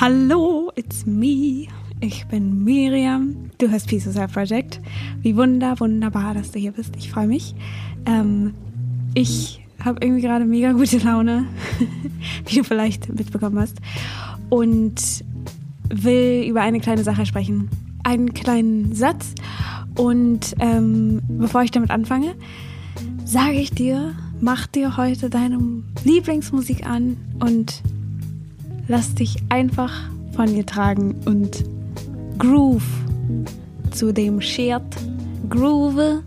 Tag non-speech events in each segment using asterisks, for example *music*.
Hallo, it's me. Ich bin Miriam. Du hörst Peace Society Project. Wie wunder, wunderbar, dass du hier bist. Ich freue mich. Ähm, ich habe irgendwie gerade mega gute Laune, *laughs* wie du vielleicht mitbekommen hast. Und will über eine kleine Sache sprechen. Einen kleinen Satz. Und ähm, bevor ich damit anfange, sage ich dir, mach dir heute deine Lieblingsmusik an und lass dich einfach von ihr tragen und groove zu dem Shirt. Groove,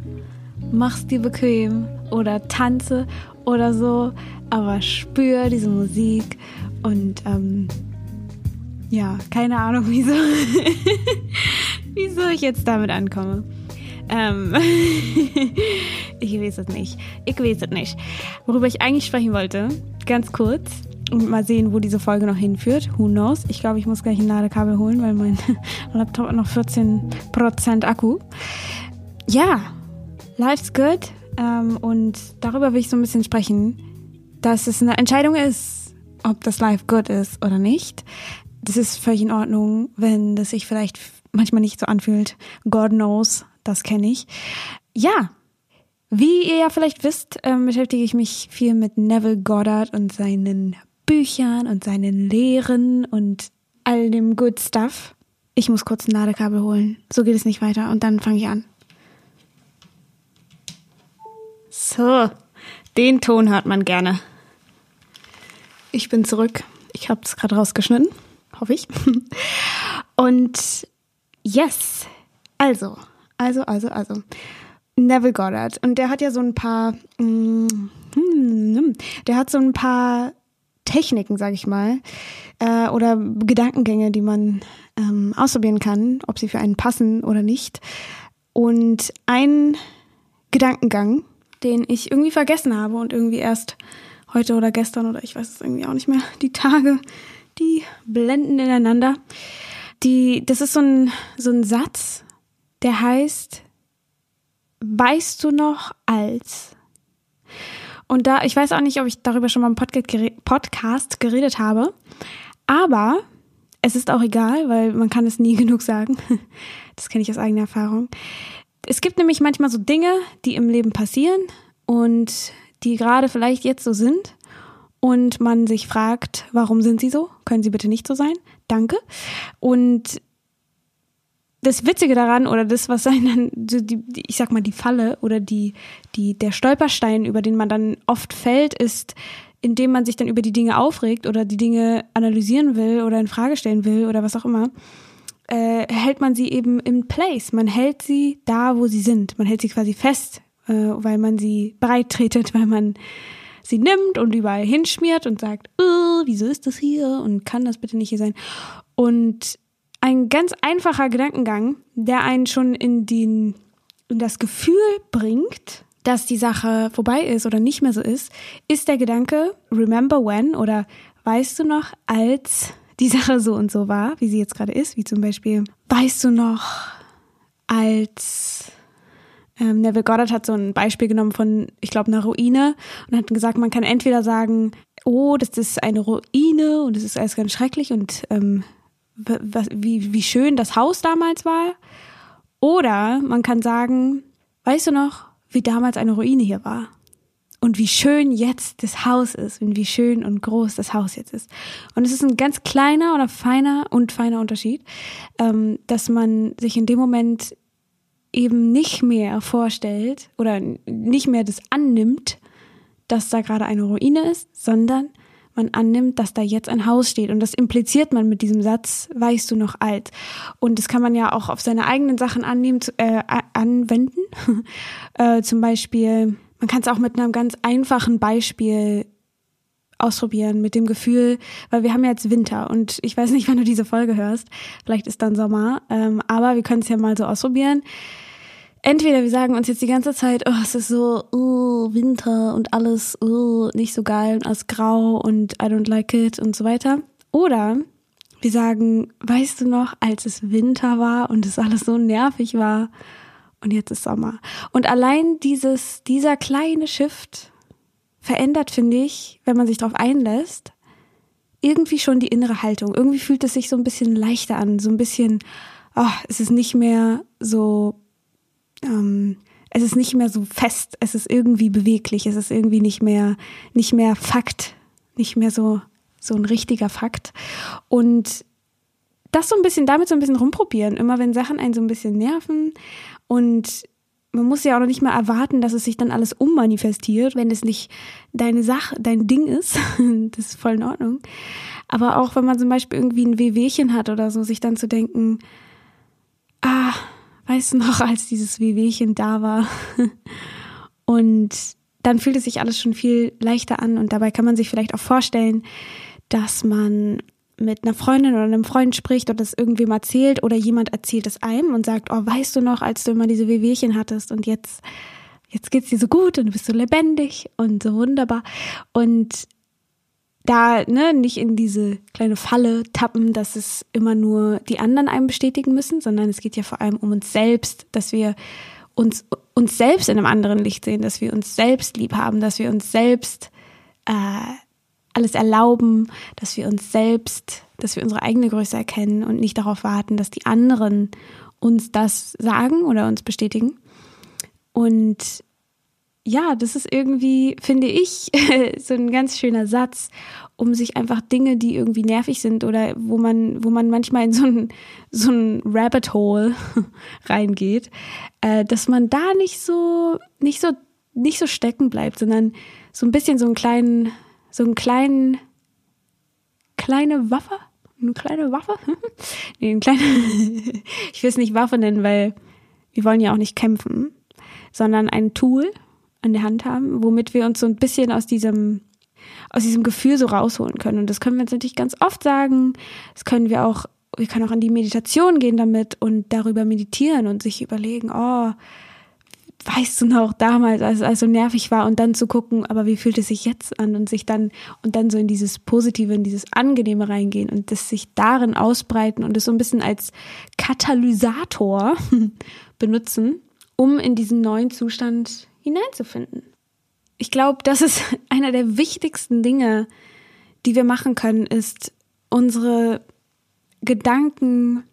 mach's dir bequem oder tanze oder so, aber spür diese Musik und ähm, ja, keine Ahnung, *laughs* wieso, wieso ich jetzt damit ankomme. Ähm, *laughs* ich weiß es nicht. Ich weiß es nicht. Worüber ich eigentlich sprechen wollte, ganz kurz, und mal sehen, wo diese Folge noch hinführt. Who knows? Ich glaube, ich muss gleich ein Ladekabel holen, weil mein *laughs* Laptop hat noch 14% Akku. Ja, life's good. Ähm, und darüber will ich so ein bisschen sprechen, dass es eine Entscheidung ist, ob das Life good ist oder nicht. Das ist völlig in Ordnung, wenn das sich vielleicht manchmal nicht so anfühlt. God knows, das kenne ich. Ja, wie ihr ja vielleicht wisst, ähm, beschäftige ich mich viel mit Neville Goddard und seinen Büchern und seinen Lehren und all dem Good Stuff. Ich muss kurz ein Ladekabel holen. So geht es nicht weiter und dann fange ich an. So, den Ton hört man gerne. Ich bin zurück. Ich habe es gerade rausgeschnitten, hoffe ich. *laughs* Und yes, also, also, also, also. Neville Goddard. Und der hat ja so ein paar, mm, der hat so ein paar Techniken, sage ich mal, äh, oder Gedankengänge, die man ähm, ausprobieren kann, ob sie für einen passen oder nicht. Und ein Gedankengang, den ich irgendwie vergessen habe und irgendwie erst heute oder gestern oder ich weiß es irgendwie auch nicht mehr, die Tage, die blenden ineinander. Die, das ist so ein, so ein Satz, der heißt, weißt du noch als? Und da, ich weiß auch nicht, ob ich darüber schon mal im Podcast geredet habe, aber es ist auch egal, weil man kann es nie *laughs* genug sagen. Das kenne ich aus eigener Erfahrung. Es gibt nämlich manchmal so Dinge, die im Leben passieren und die gerade vielleicht jetzt so sind und man sich fragt, warum sind sie so? Können sie bitte nicht so sein? Danke. Und das Witzige daran oder das, was einen dann, die, ich sag mal, die Falle oder die, die, der Stolperstein, über den man dann oft fällt, ist, indem man sich dann über die Dinge aufregt oder die Dinge analysieren will oder in Frage stellen will oder was auch immer, äh, hält man sie eben in place. Man hält sie da, wo sie sind. Man hält sie quasi fest, äh, weil man sie breit tretet, *laughs* weil man sie nimmt und überall hinschmiert und sagt, oh, wieso ist das hier und kann das bitte nicht hier sein? Und ein ganz einfacher Gedankengang, der einen schon in, den, in das Gefühl bringt, dass die Sache vorbei ist oder nicht mehr so ist, ist der Gedanke, remember when? oder weißt du noch, als die Sache so und so war, wie sie jetzt gerade ist, wie zum Beispiel, weißt du noch, als ähm, Neville Goddard hat so ein Beispiel genommen von, ich glaube, einer Ruine und hat gesagt, man kann entweder sagen, oh, das ist eine Ruine und es ist alles ganz schrecklich und ähm, wie, wie schön das Haus damals war. Oder man kann sagen, weißt du noch, wie damals eine Ruine hier war? Und wie schön jetzt das Haus ist und wie schön und groß das Haus jetzt ist. Und es ist ein ganz kleiner oder feiner und feiner Unterschied, ähm, dass man sich in dem Moment eben nicht mehr vorstellt oder nicht mehr das annimmt, dass da gerade eine Ruine ist, sondern man annimmt, dass da jetzt ein Haus steht. Und das impliziert man mit diesem Satz, weißt du noch alt. Und das kann man ja auch auf seine eigenen Sachen annehmen, äh, anwenden. *laughs* äh, zum Beispiel, man kann es auch mit einem ganz einfachen Beispiel ausprobieren mit dem Gefühl, weil wir haben ja jetzt Winter und ich weiß nicht, *laughs* wann du diese Folge hörst. Vielleicht ist dann Sommer, ähm, aber wir können es ja mal so ausprobieren entweder wir sagen uns jetzt die ganze Zeit, oh, es ist so oh, Winter und alles oh, nicht so geil und alles grau und I don't like it und so weiter. Oder wir sagen, weißt du noch, als es Winter war und es alles so nervig war und jetzt ist Sommer. Und allein dieses, dieser kleine Shift verändert, finde ich, wenn man sich darauf einlässt, irgendwie schon die innere Haltung. Irgendwie fühlt es sich so ein bisschen leichter an, so ein bisschen, oh, es ist nicht mehr so, ähm, es ist nicht mehr so fest, es ist irgendwie beweglich, es ist irgendwie nicht mehr, nicht mehr Fakt, nicht mehr so, so ein richtiger Fakt. Und das so ein bisschen, damit so ein bisschen rumprobieren, immer wenn Sachen einen so ein bisschen nerven und man muss ja auch noch nicht mal erwarten, dass es sich dann alles ummanifestiert, wenn es nicht deine Sache, dein Ding ist. *laughs* das ist voll in Ordnung. Aber auch wenn man zum Beispiel irgendwie ein Wehwehchen hat oder so, sich dann zu denken, ah, weißt du noch, als dieses Wehwehchen da war? und dann fühlt es sich alles schon viel leichter an und dabei kann man sich vielleicht auch vorstellen, dass man mit einer Freundin oder einem Freund spricht oder das irgendwem erzählt oder jemand erzählt es einem und sagt, oh, weißt du noch, als du immer diese Wehwehchen hattest und jetzt, jetzt geht's dir so gut und du bist so lebendig und so wunderbar und da ne, nicht in diese kleine Falle tappen, dass es immer nur die anderen einem bestätigen müssen, sondern es geht ja vor allem um uns selbst, dass wir uns uns selbst in einem anderen Licht sehen, dass wir uns selbst lieb haben, dass wir uns selbst äh, alles erlauben, dass wir uns selbst, dass wir unsere eigene Größe erkennen und nicht darauf warten, dass die anderen uns das sagen oder uns bestätigen. Und ja, das ist irgendwie, finde ich, *laughs* so ein ganz schöner Satz, um sich einfach Dinge, die irgendwie nervig sind oder wo man, wo man manchmal in so ein, so ein Rabbit Hole *laughs* reingeht, äh, dass man da nicht so, nicht so, nicht so stecken bleibt, sondern so ein bisschen so einen kleinen, so einen kleinen, kleine Waffe? Eine kleine Waffe? *laughs* nee, eine kleine, ich will es nicht Waffe nennen, weil wir wollen ja auch nicht kämpfen, sondern ein Tool an der Hand haben, womit wir uns so ein bisschen aus diesem, aus diesem Gefühl so rausholen können. Und das können wir uns natürlich ganz oft sagen. Das können wir auch, wir können auch in die Meditation gehen damit und darüber meditieren und sich überlegen, oh, weißt du noch damals, als es so nervig war und dann zu gucken, aber wie fühlt es sich jetzt an und sich dann und dann so in dieses Positive, in dieses Angenehme reingehen und das sich darin ausbreiten und es so ein bisschen als Katalysator *laughs* benutzen, um in diesen neuen Zustand hineinzufinden. Ich glaube, das ist *laughs* einer der wichtigsten Dinge, die wir machen können, ist unsere Gedanken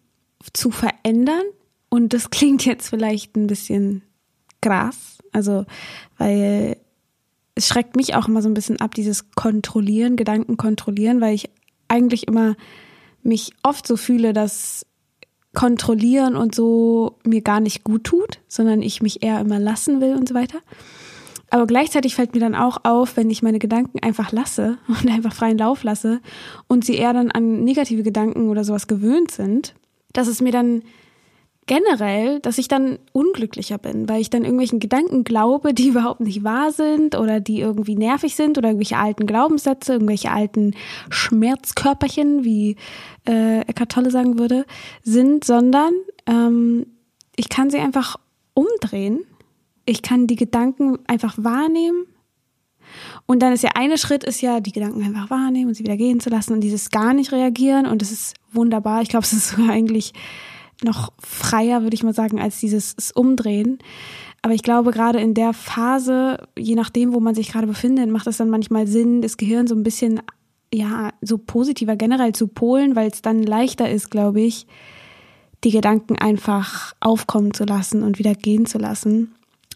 zu verändern. Und das klingt jetzt vielleicht ein bisschen krass. Also, weil es schreckt mich auch immer so ein bisschen ab, dieses Kontrollieren, Gedanken kontrollieren, weil ich eigentlich immer mich oft so fühle, dass Kontrollieren und so mir gar nicht gut tut, sondern ich mich eher immer lassen will und so weiter. Aber gleichzeitig fällt mir dann auch auf, wenn ich meine Gedanken einfach lasse *laughs* und einfach freien Lauf lasse und sie eher dann an negative Gedanken oder sowas gewöhnt sind, dass es mir dann generell, dass ich dann unglücklicher bin, weil ich dann irgendwelchen Gedanken glaube, die *laughs* überhaupt nicht wahr sind oder die irgendwie nervig sind oder irgendwelche alten Glaubenssätze, irgendwelche alten Schmerzkörperchen, wie äh, Eckart Tolle sagen würde, sind, sondern ähm, ich kann sie einfach umdrehen. Ich kann die Gedanken einfach wahrnehmen. Und dann ist ja eine Schritt, ist ja, die Gedanken einfach wahrnehmen und sie wieder gehen zu lassen und dieses gar nicht reagieren. Und das ist wunderbar. Ich glaube, es ist sogar eigentlich noch freier, würde ich mal sagen, als dieses Umdrehen. Aber ich glaube, gerade in der Phase, je nachdem, wo man sich gerade befindet, macht es dann manchmal Sinn, das Gehirn so ein bisschen, ja, so positiver generell zu polen, weil es dann leichter ist, glaube ich, die Gedanken einfach aufkommen zu lassen und wieder gehen zu lassen.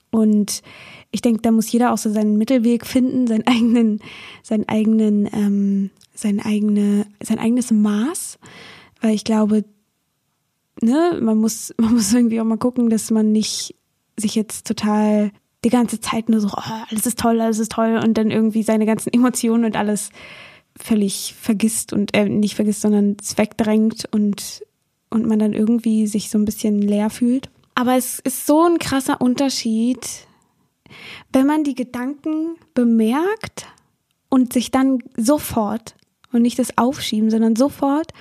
Und ich denke, da muss jeder auch so seinen Mittelweg finden, seinen *laughs* eigenen, seinen eigenen, ähm, sein eigene, sein eigenes Maß. Weil ich glaube, ne, man muss, *laughs* man muss irgendwie auch mal gucken, dass man nicht sich jetzt total die ganze Zeit nur so, oh, alles ist toll, alles ist toll und dann irgendwie seine ganzen Emotionen und alles völlig vergisst und äh, nicht vergisst, sondern es wegdrängt und, und man dann irgendwie sich so ein bisschen leer fühlt. Aber es ist so ein krasser Unterschied, wenn man die Gedanken bemerkt und sich dann sofort und nicht das Aufschieben, sondern sofort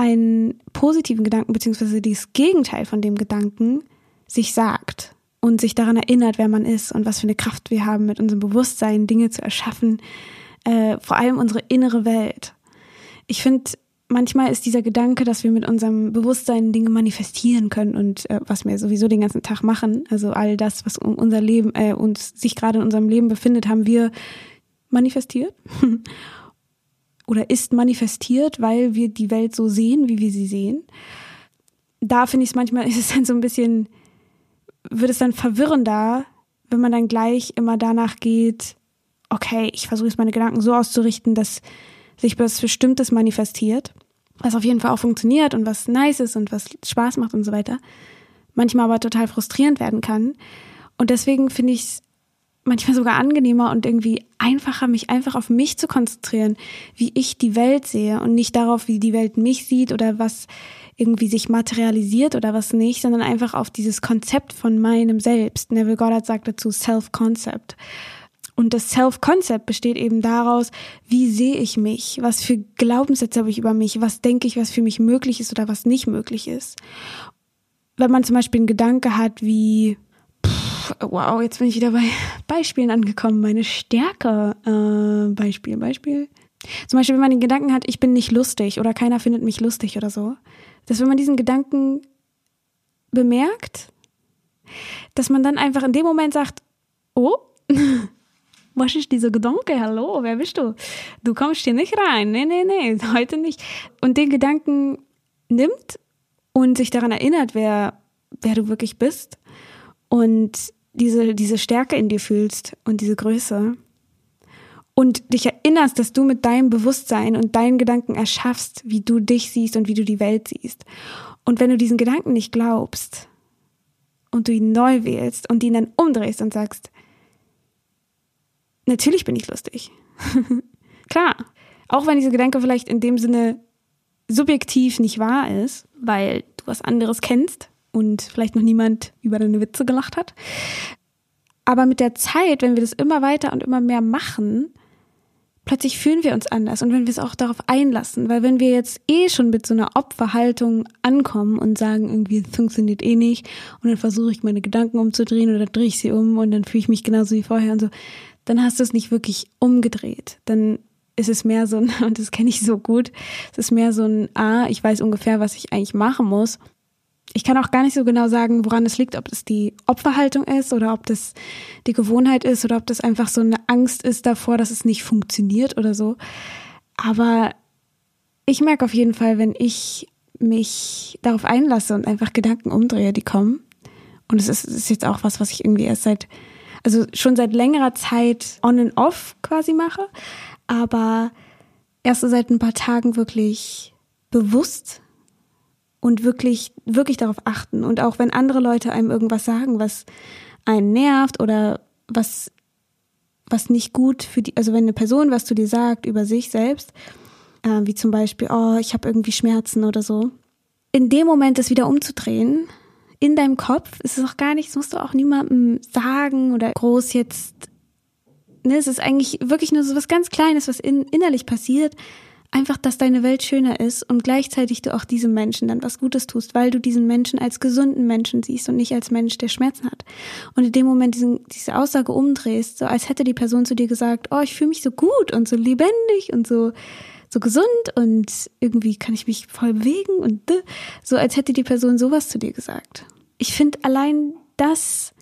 einen positiven Gedanken beziehungsweise das Gegenteil von dem Gedanken sich sagt und sich daran erinnert, wer man ist und was für eine Kraft wir haben, mit unserem Bewusstsein Dinge zu erschaffen, äh, vor allem unsere innere Welt. Ich finde, manchmal ist dieser Gedanke, dass wir mit unserem Bewusstsein Dinge manifestieren können und äh, was wir sowieso den ganzen Tag machen, also all das, was unser Leben, äh, uns sich gerade in unserem Leben befindet, haben wir manifestiert. *laughs* oder ist manifestiert, weil wir die Welt so sehen, wie wir sie sehen. Da finde ich es manchmal, *laughs* ist es dann so ein bisschen, wird es dann verwirrender, wenn man dann gleich immer danach geht, okay, ich versuche jetzt meine Gedanken so auszurichten, dass sich was Bestimmtes manifestiert, was auf jeden Fall auch funktioniert und was nice ist und was Spaß macht und so weiter. Manchmal aber total frustrierend werden kann. Und deswegen finde ich es manchmal sogar angenehmer und irgendwie einfacher, mich einfach auf mich zu konzentrieren, wie ich die Welt sehe und nicht darauf, wie die Welt mich sieht oder was irgendwie sich materialisiert oder was nicht, sondern einfach auf dieses Konzept von meinem Selbst. Neville Goddard sagt dazu Self-Concept. Und das Self-Concept besteht eben daraus, wie sehe ich mich, was für Glaubenssätze habe ich über mich, was denke ich, was für mich möglich ist oder was nicht möglich ist. Wenn man zum Beispiel einen Gedanke hat wie, wow, jetzt bin ich wieder bei *laughs* Beispielen angekommen, meine Stärke, äh, Beispiel, Beispiel. Zum Beispiel, wenn man den Gedanken hat, ich bin nicht lustig oder keiner findet mich lustig oder so, dass wenn man diesen Gedanken bemerkt, dass man dann einfach in dem Moment sagt, oh, *laughs* was ist dieser Gedanke? Hallo, wer bist du? Du kommst hier nicht rein. Nee, nee, nee, *laughs* heute nicht. Und den Gedanken nimmt und sich daran erinnert, wer, wer du wirklich bist und diese, diese Stärke in dir fühlst und diese Größe und dich erinnerst, dass du mit deinem Bewusstsein und deinen Gedanken erschaffst, wie du dich siehst und wie du die Welt siehst. Und wenn du diesen Gedanken nicht glaubst und du ihn neu wählst und ihn dann umdrehst und sagst, Natürlich bin ich lustig. *laughs* Klar. Auch wenn dieser Gedanke vielleicht in dem Sinne subjektiv nicht wahr ist, weil du was anderes kennst und vielleicht noch niemand über deine Witze gelacht hat. Aber mit der Zeit, wenn wir das immer weiter und immer mehr machen, plötzlich fühlen wir uns anders und wenn wir es auch darauf einlassen, weil wenn wir jetzt eh schon mit so einer Opferhaltung ankommen und sagen, irgendwie funktioniert eh nicht und dann versuche ich meine Gedanken umzudrehen oder drehe ich sie um und dann fühle ich mich genauso wie vorher und so, dann hast du es nicht wirklich umgedreht. Dann ist es mehr so ein, *laughs* und das kenne ich so gut, es ist mehr so ein, ah, ich weiß ungefähr, was ich eigentlich machen muss. Ich kann auch gar nicht so genau sagen, woran es liegt, ob es die Opferhaltung ist oder ob das die Gewohnheit ist oder ob das einfach so eine Angst ist davor, dass es nicht funktioniert oder so. Aber ich merke auf jeden Fall, wenn ich mich darauf einlasse und einfach Gedanken umdrehe, die kommen. Und es ist, ist jetzt auch was, was ich irgendwie erst seit also schon seit längerer Zeit on and off quasi mache, aber erst so seit ein paar Tagen wirklich bewusst und wirklich, wirklich darauf achten. Und auch wenn andere Leute einem irgendwas sagen, was einen nervt oder was, was nicht gut für die, also wenn eine Person was zu dir sagt über sich selbst, äh, wie zum Beispiel, oh, ich habe irgendwie Schmerzen oder so, in dem Moment das wieder umzudrehen in deinem Kopf. ist Es auch gar nicht, das musst du auch niemandem sagen oder groß jetzt. Ne, es ist eigentlich wirklich nur so was ganz Kleines, was in, innerlich passiert. Einfach, dass deine Welt schöner ist und gleichzeitig du auch diesem Menschen dann was Gutes tust, weil du diesen Menschen als gesunden Menschen siehst und nicht als Mensch, der Schmerzen hat. Und in dem Moment diesen, diese Aussage umdrehst, so als hätte die Person zu dir gesagt, oh, ich fühle mich so gut und so lebendig und so, so gesund und irgendwie kann ich mich voll bewegen und so als hätte die Person sowas zu dir gesagt. Ich finde allein das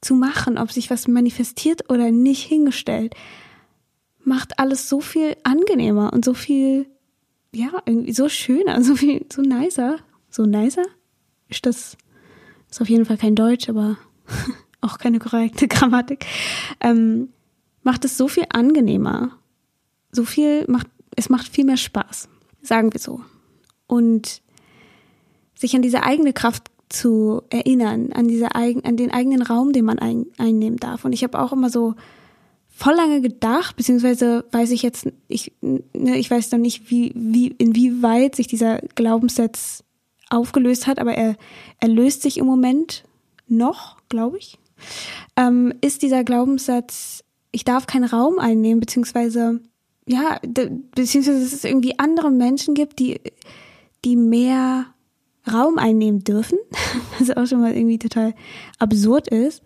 zu machen, ob sich was manifestiert oder nicht hingestellt, macht alles so viel angenehmer und so viel, ja, irgendwie so schöner, *laughs* so viel, so nicer. So nicer? Ist das, ist auf jeden Fall kein Deutsch, aber *laughs* auch keine korrekte *laughs* Grammatik. Ähm, macht es so viel angenehmer. So viel macht es macht viel mehr Spaß, sagen wir so. Und sich an diese eigene Kraft zu erinnern, an diese an den eigenen Raum, den man ein, einnehmen darf. Und ich habe auch immer so voll lange gedacht, beziehungsweise weiß ich jetzt, ich, ne, ich weiß dann nicht, wie, wie, inwieweit sich dieser Glaubenssatz aufgelöst hat, aber er, er löst sich im Moment noch, glaube ich. Ähm, ist dieser Glaubenssatz, ich darf keinen Raum einnehmen, beziehungsweise ja, beziehungsweise dass es irgendwie andere Menschen gibt, die, die mehr Raum einnehmen dürfen, *laughs* was auch schon mal irgendwie total absurd ist.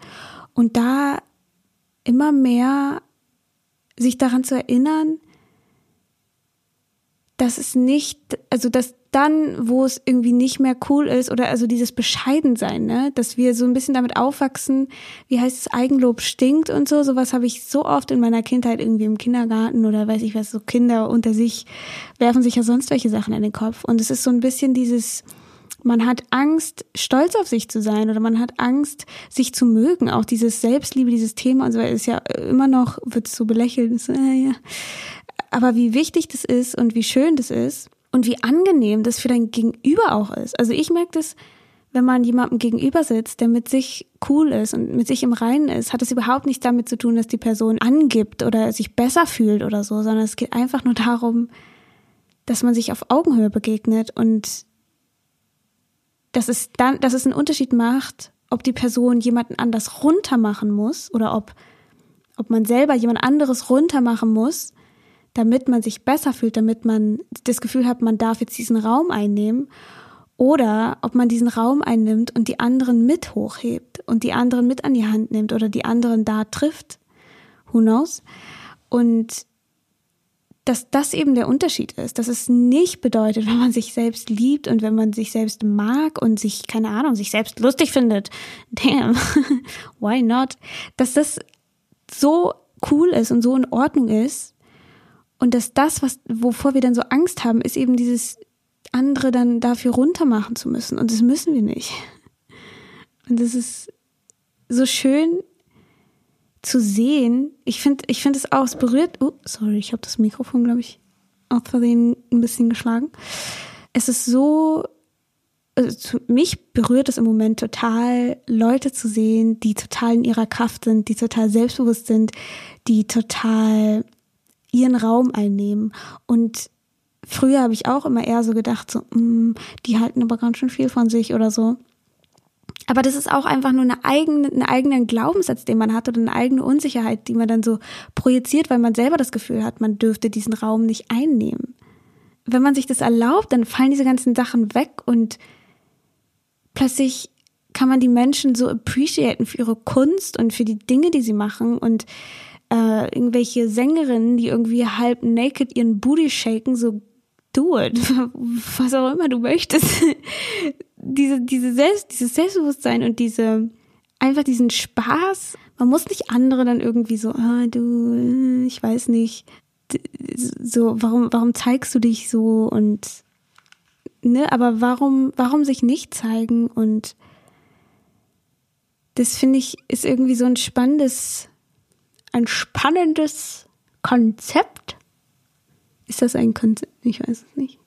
Und da immer mehr sich daran zu erinnern, dass es nicht, also dass dann, wo es irgendwie nicht mehr cool ist oder also dieses Bescheidensein, ne, dass wir so ein bisschen damit aufwachsen, wie heißt es, Eigenlob stinkt und so, sowas habe ich so oft in meiner Kindheit irgendwie im Kindergarten oder weiß ich was, so Kinder unter sich werfen sich ja sonst welche Sachen in den Kopf. Und es ist so ein bisschen dieses, man hat Angst, stolz auf sich zu sein oder man hat Angst, sich zu mögen. Auch dieses Selbstliebe, dieses Thema und so ist ja immer noch, wird so belächelt. So, äh, ja. Aber wie wichtig das ist und wie schön das ist und wie angenehm das für dein Gegenüber auch ist. Also ich merke das, wenn man jemandem gegenüber sitzt, der mit sich cool ist und mit sich im Reinen ist, hat es überhaupt nichts damit zu tun, dass die Person angibt oder sich besser fühlt oder so, sondern es geht einfach nur darum, dass man sich auf Augenhöhe begegnet und dass es dann, dass es einen Unterschied macht, ob die Person jemanden anders runtermachen muss oder ob, ob man selber jemand anderes runtermachen muss, damit man sich besser fühlt, damit man das Gefühl hat, man darf jetzt diesen Raum einnehmen oder ob man diesen Raum einnimmt und die anderen mit hochhebt und die anderen mit an die Hand nimmt oder die anderen da trifft. Who knows? Und dass das eben der Unterschied ist, dass es nicht bedeutet, wenn man sich selbst liebt und wenn man sich selbst mag und sich, keine Ahnung, sich selbst lustig findet, *laughs* damn, why not, dass das so cool ist und so in Ordnung ist und dass das, was, wovor wir dann so Angst haben, ist eben dieses andere dann dafür runtermachen zu müssen. Und das müssen wir nicht. Und das ist so schön, zu sehen, ich finde, ich finde es auch, es berührt, oh, sorry, ich habe das Mikrofon, glaube ich, aus Versehen ein bisschen geschlagen. Es ist so, also mich berührt es im Moment total, Leute zu sehen, die total in ihrer Kraft sind, die total selbstbewusst sind, die total ihren Raum einnehmen. Und früher habe ich auch immer eher so gedacht, so, mh, mm, die halten aber ganz schön viel von sich oder so. Aber das ist auch einfach nur eine eigene, einen eigenen Glaubenssatz, den man hat oder eine eigene Unsicherheit, die man dann so projiziert, weil man selber das Gefühl hat, man dürfte diesen Raum nicht einnehmen. Wenn man sich das erlaubt, dann fallen diese ganzen Sachen weg und plötzlich kann man die Menschen so appreciaten für ihre Kunst und für die Dinge, die sie machen und äh, irgendwelche Sängerinnen, die irgendwie halb naked ihren Booty shaken, so do it, *laughs* was auch immer du möchtest. Diese, diese Selbst, dieses Selbstbewusstsein und diese, einfach diesen Spaß. Man muss nicht andere dann irgendwie so, ah, du, ich weiß nicht, so, warum, warum zeigst du dich so und, ne, aber warum, warum sich nicht zeigen und das finde ich, ist irgendwie so ein spannendes, ein spannendes Konzept. Ist das ein Konzept? Ich weiß es nicht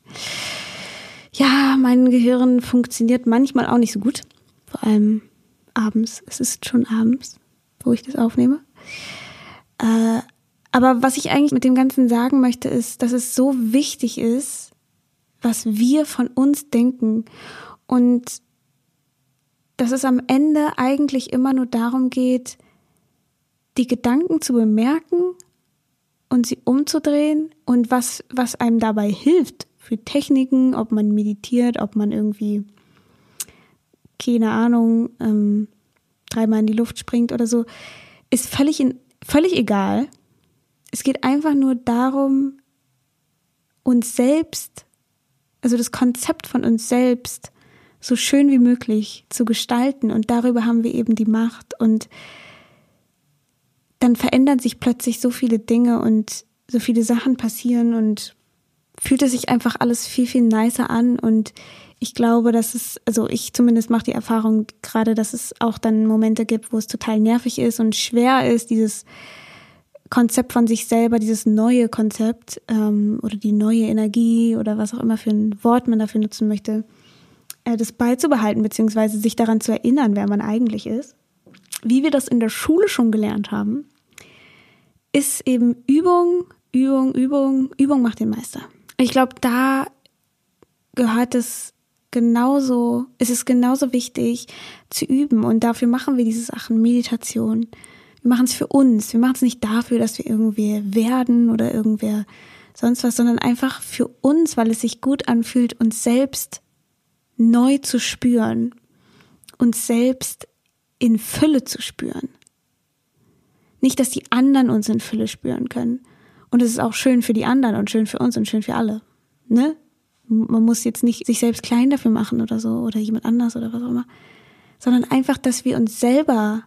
ja, mein Gehirn funktioniert manchmal auch nicht so gut. Vor allem abends. Es ist schon abends, wo ich das aufnehme. Äh, aber was ich eigentlich mit dem Ganzen sagen möchte, ist, dass es so wichtig ist, was wir von uns denken und dass es am Ende eigentlich immer nur darum geht, die Gedanken zu bemerken und sie umzudrehen und was, was einem dabei hilft, für Techniken, ob man meditiert, ob man irgendwie, keine Ahnung, ähm, dreimal in die Luft springt oder so, ist völlig, in, völlig egal. Es geht einfach nur darum, uns selbst, also das Konzept von uns selbst, so schön wie möglich zu gestalten. Und darüber haben wir eben die Macht. Und dann verändern sich plötzlich so viele Dinge und so viele Sachen passieren und fühlt es sich einfach alles viel, viel nicer an und ich glaube, dass es, also ich zumindest mache die Erfahrung gerade, dass es auch dann Momente gibt, wo es total nervig ist und schwer ist, dieses Konzept von sich selber, dieses neue Konzept ähm, oder die neue Energie oder was auch immer für ein Wort man dafür nutzen möchte, äh, das beizubehalten, beziehungsweise sich daran zu erinnern, wer man eigentlich ist. Wie wir das in der Schule schon gelernt haben, ist eben Übung, Übung, Übung, Übung macht den Meister. Ich glaube, da gehört es genauso, ist es genauso wichtig zu üben und dafür machen wir diese Sachen, Meditation. Wir machen es für uns. Wir machen es nicht dafür, dass wir irgendwie werden oder irgendwer sonst was, sondern einfach für uns, weil es sich gut anfühlt, uns selbst neu zu spüren, uns selbst in Fülle zu spüren. Nicht, dass die anderen uns in Fülle spüren können, und es ist auch schön für die anderen und schön für uns und schön für alle. ne? Man muss jetzt nicht sich selbst klein dafür machen oder so oder jemand anders oder was auch immer, sondern einfach, dass wir uns selber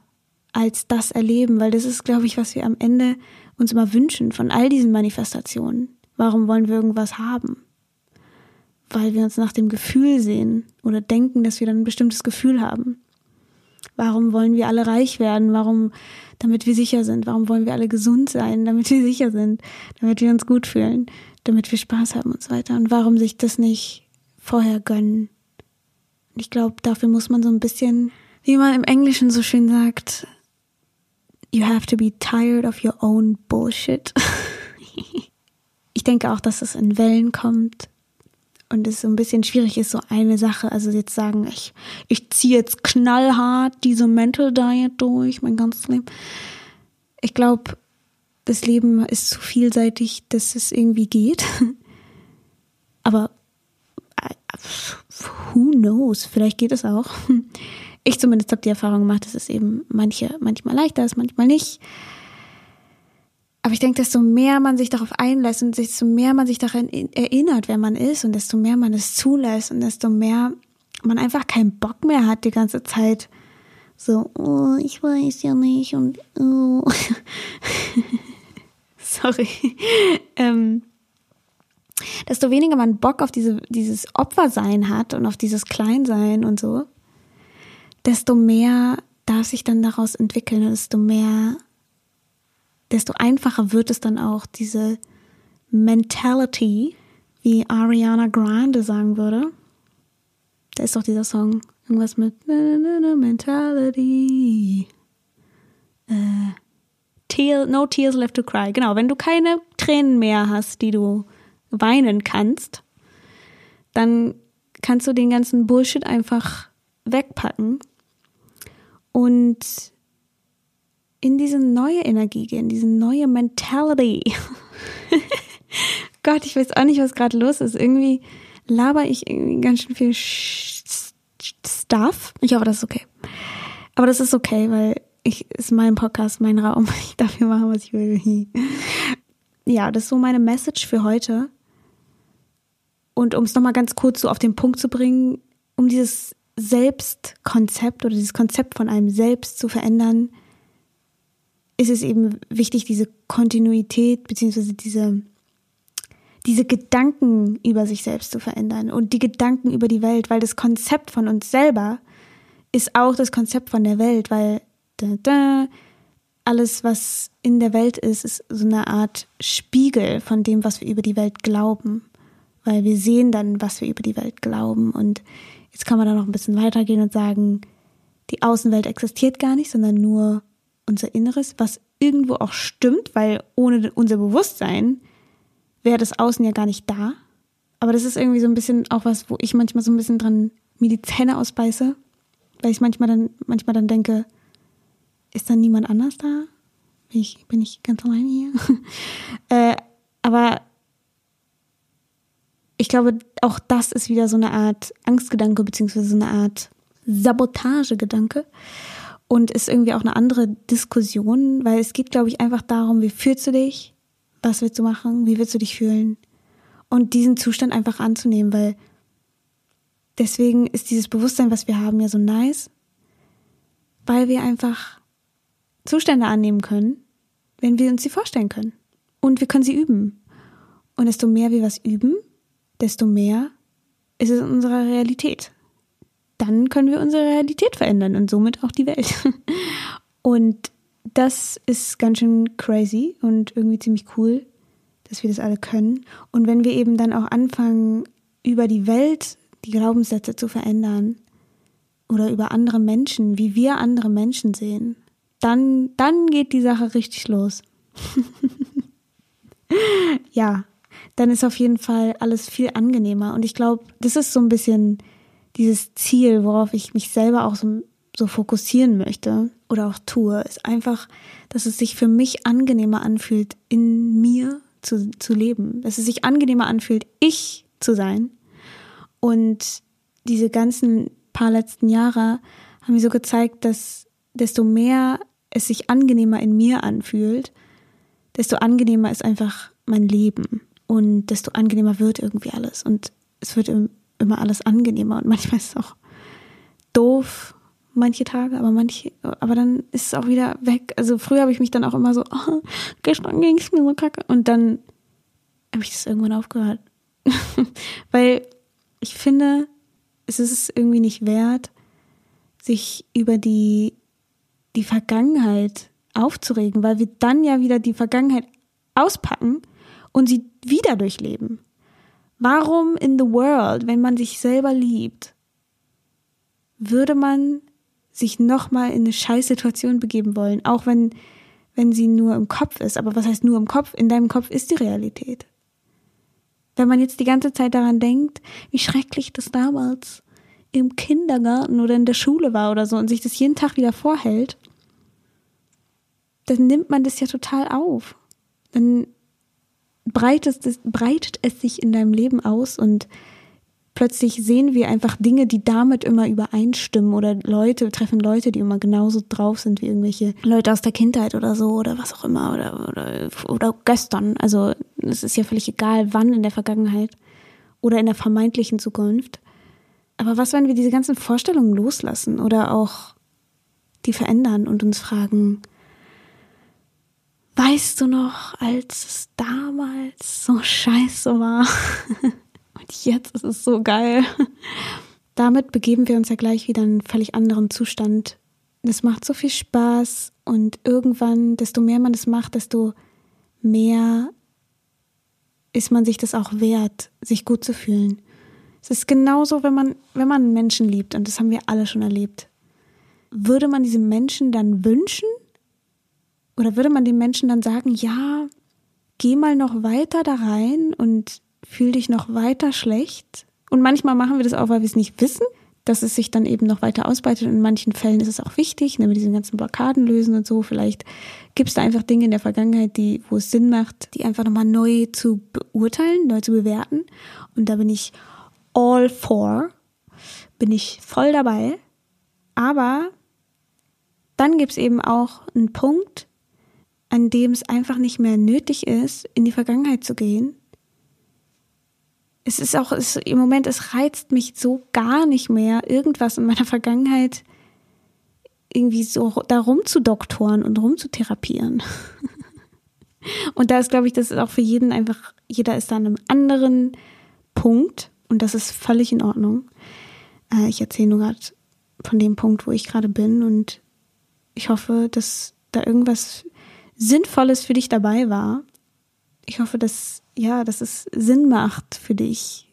als das erleben, weil das ist, glaube ich, was wir am Ende uns immer wünschen von all diesen Manifestationen. Warum wollen wir irgendwas haben? Weil wir uns nach dem Gefühl sehen oder denken, dass wir dann ein bestimmtes Gefühl haben. Warum wollen wir alle reich werden? Warum, damit wir sicher sind? Warum wollen wir alle gesund sein? Damit wir *laughs* sicher sind? Damit wir uns gut fühlen? Damit wir Spaß haben und so weiter? Und warum sich das nicht vorher gönnen? ich glaube, dafür muss man so ein bisschen, wie man im Englischen so schön sagt, you have to be tired of your own bullshit. *laughs* ich denke auch, dass es in Wellen kommt und es so ein bisschen schwierig ist, so eine Sache, also jetzt sagen, ich, ich ziehe jetzt knallhart diese Mental Diet durch, mein ganzes Leben. Ich glaube, das Leben ist zu vielseitig, dass es irgendwie geht. *laughs* Aber äh, who knows, vielleicht geht es auch. Ich zumindest habe die Erfahrung gemacht, dass es eben manche, manchmal leichter ist, manchmal nicht. Aber ich denke, desto mehr man sich darauf einlässt und desto mehr man sich daran erinnert, wer man ist und desto mehr man es zulässt und desto mehr man einfach keinen Bock mehr hat die ganze Zeit. So, oh, ich weiß ja nicht und oh. *laughs* sorry. ähm, desto weniger man Bock auf diese, dieses Opfersein hat und auf dieses Kleinsein und so, desto mehr darf sich dann daraus entwickeln und desto mehr desto einfacher wird es dann auch, diese Mentality, wie Ariana Grande sagen würde. Da ist doch dieser Song, irgendwas mit Mentality. Äh, tear, no tears left to cry. Genau, wenn du keine Tränen mehr hast, die du weinen kannst, dann kannst du den ganzen Bullshit einfach wegpacken und in diese neue Energie gehen, diese neue Mentality. *laughs* Gott, ich weiß auch nicht, was gerade los ist. Irgendwie laber ich irgendwie ganz schön viel Stuff. Ich hoffe, das ist okay. Aber das ist okay, weil ich ist mein Podcast, mein Raum. *laughs* Ich darf hier machen, was ich will. *laughs* Ja, das ist so meine Message für heute. Und um es nochmal ganz kurz so auf den Punkt zu bringen, um dieses Selbstkonzept oder dieses Konzept von einem Selbst zu verändern, ist es eben wichtig, diese Kontinuität beziehungsweise diese, diese Gedanken über sich selbst zu verändern und die Gedanken über die Welt, weil das Konzept von uns selber ist auch das Konzept von der Welt, weil da, da, alles, was in der Welt ist, ist so eine Art Spiegel von dem, was wir über die Welt glauben. Weil wir sehen dann, was wir über die Welt glauben. Und jetzt kann man da noch ein bisschen weitergehen und sagen, die Außenwelt existiert gar nicht, sondern nur unser Inneres, was irgendwo auch stimmt, weil ohne unser Bewusstsein wäre das Außen ja gar nicht da. Aber das ist irgendwie so ein bisschen auch was, wo ich manchmal so ein bisschen dran mir die Zähne ausbeiße, weil ich manchmal dann, manchmal dann denke, ist dann niemand anders da? Bin ich, bin ich ganz allein hier? *laughs* äh, aber ich glaube, auch das ist wieder so eine Art Angstgedanke, beziehungsweise so eine Art Sabotagegedanke und ist irgendwie auch eine andere Diskussion, weil es geht, glaube ich, einfach darum, wie fühlst du dich, was willst du machen, wie willst du dich fühlen? Und diesen Zustand einfach anzunehmen, weil deswegen ist dieses Bewusstsein, was wir haben, ja so nice, weil wir einfach Zustände annehmen können, wenn wir uns sie vorstellen können. Und wir können sie üben. Und desto mehr wir was üben, desto mehr ist es in unserer Realität dann können wir unsere Realität verändern und somit auch die Welt. *laughs* Und das ist ganz schön crazy und irgendwie ziemlich cool, dass wir das alle können. Und wenn wir eben dann auch anfangen, über die Welt die Glaubenssätze zu verändern oder über andere Menschen, wie wir andere Menschen sehen, dann, dann geht die Sache richtig los. *laughs* ja, dann ist auf jeden Fall alles viel angenehmer. Und ich glaube, das ist so ein bisschen dieses Ziel, worauf ich mich selber auch so, so fokussieren möchte oder auch tue, ist einfach, dass es sich für mich angenehmer anfühlt, in mir zu, zu leben. Dass es sich angenehmer anfühlt, ich zu sein. Und diese ganzen paar letzten Jahre haben mir so gezeigt, dass desto mehr es sich angenehmer in mir anfühlt, desto angenehmer ist einfach mein Leben. und desto angenehmer wird irgendwie alles. Und es wird immer alles angenehmer und manchmal ist es auch doof, manche Tage, aber manche, aber dann ist es auch wieder weg. Also früher habe ich mich dann auch immer so, *laughs* oh, gestern ging es mir so kacke. Und dann habe ich das irgendwann aufgehört. *laughs* Weil ich finde, es ist irgendwie nicht wert, sich über die, die Vergangenheit aufzuregen, weil wir dann ja wieder die Vergangenheit auspacken und sie wieder durchleben. Warum in the world, wenn man sich selber liebt, würde man sich nochmal in eine Scheißsituation begeben wollen, auch wenn, wenn sie nur im Kopf ist. Aber was heißt nur im Kopf? In deinem Kopf ist die Realität. Wenn man jetzt die ganze Zeit daran denkt, wie schrecklich das damals im Kindergarten oder in der Schule war oder so und sich das jeden Tag wieder vorhält, dann nimmt man das ja total auf. Dann breitet es, breitet es sich in deinem Leben aus und plötzlich sehen wir einfach Dinge, die damit immer übereinstimmen oder Leute, treffen Leute, die immer genauso drauf sind wie irgendwelche Leute aus der Kindheit oder so oder was auch immer oder, oder, oder gestern. Also es ist ja völlig egal, wann in der Vergangenheit oder in der vermeintlichen Zukunft. Aber was, wenn wir diese ganzen Vorstellungen loslassen oder auch die verändern und uns fragen, weißt du noch, als es damals so scheiße war? *laughs* Und jetzt ist es so geil. Damit begeben wir uns ja gleich wieder in einen völlig anderen Zustand. Es macht so viel Spaß und irgendwann, desto mehr man das macht, desto mehr ist man sich das auch wert, sich gut zu fühlen. Es ist genauso, wenn man, wenn man Menschen liebt, und das haben wir alle schon erlebt. Würde man diesem Menschen dann wünschen? Oder würde man dem Menschen dann sagen, ja, geh mal noch weiter da rein und fühl dich noch weiter schlecht. Und manchmal machen wir das auch, weil wir es nicht wissen, dass es sich dann eben noch weiter ausbreitet. Und in manchen Fällen ist es auch wichtig, ne, mit diesen ganzen Blockaden lösen und so. Vielleicht gibt es da einfach Dinge in der Vergangenheit, die, wo es Sinn macht, die einfach nochmal neu zu beurteilen, neu zu bewerten. Und da bin ich all for, bin ich voll dabei. Aber dann gibt es eben auch einen Punkt, an dem es einfach nicht mehr nötig ist, in die Vergangenheit zu gehen, es ist auch, es, im Moment, es reizt mich so gar nicht mehr, irgendwas in meiner Vergangenheit irgendwie so da rumzudoktoren und rumzutherapieren. *laughs* und da ist, glaube ich, das ist auch für jeden einfach, jeder ist da an einem anderen Punkt und das ist völlig in Ordnung. Äh, ich erzähle nur gerade von dem Punkt, wo ich gerade bin und ich hoffe, dass da irgendwas Sinnvolles für dich dabei war. Ich hoffe, dass ja, dass es Sinn macht für dich,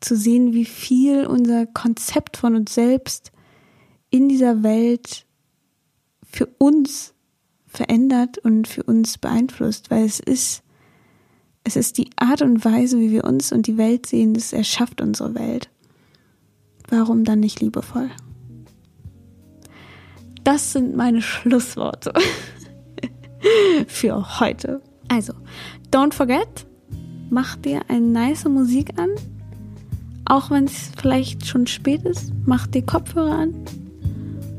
zu sehen, wie viel unser Konzept von uns selbst in dieser Welt für uns verändert und für uns beeinflusst, weil es ist, es ist die Art und Weise, wie wir uns und die Welt sehen, das erschafft unsere Welt. Warum dann nicht liebevoll? Das sind meine Schlussworte *laughs* *laughs* für heute. Also, don't forget, mach dir eine nice Musik an. Auch wenn es vielleicht schon spät ist, mach dir Kopfhörer an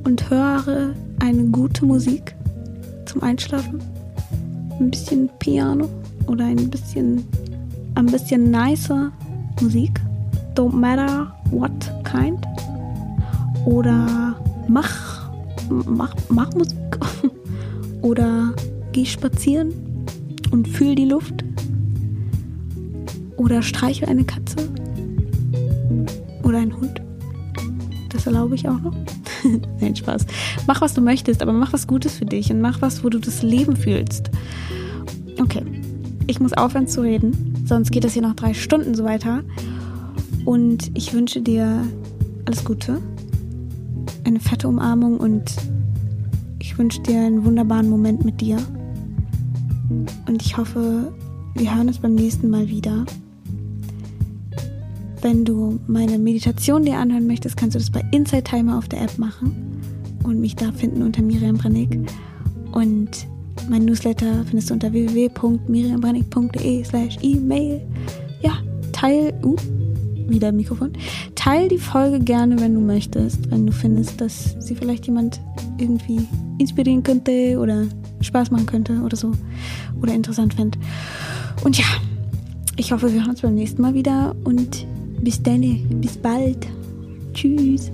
und höre eine gute Musik zum Einschlafen. Ein bisschen Piano oder ein bisschen, ein bisschen nicer Musik. Don't matter what kind. Oder mach, mach, mach Musik. *laughs* oder geh spazieren und fühl die Luft. Oder streiche eine Katze. Oder einen Hund. Das erlaube ich auch noch. *laughs* Nein, Spaß. Mach, was du möchtest, aber mach was Gutes für dich und mach was, wo du das Leben fühlst. Okay, ich muss aufhören zu reden, sonst geht es hier noch drei Stunden so weiter. Und ich wünsche dir alles Gute, eine fette Umarmung und ich wünsche dir einen wunderbaren Moment mit dir. Und ich hoffe, wir hören uns beim nächsten Mal wieder. Wenn du meine Meditation dir anhören möchtest, kannst du das bei Inside Timer auf der App machen und mich da finden unter Miriam Brennig. Und mein Newsletter findest du unter www.miriambrennig.de slash e-mail. Ja, teil, uh, wieder Mikrofon. Teil die Folge gerne, wenn du möchtest, wenn du findest, dass sie vielleicht jemand irgendwie inspirieren könnte oder Spaß machen könnte oder so oder interessant fände. Und ja, ich hoffe, wir hören uns beim nächsten Mal wieder und bis dann, bis bald. Tschüss.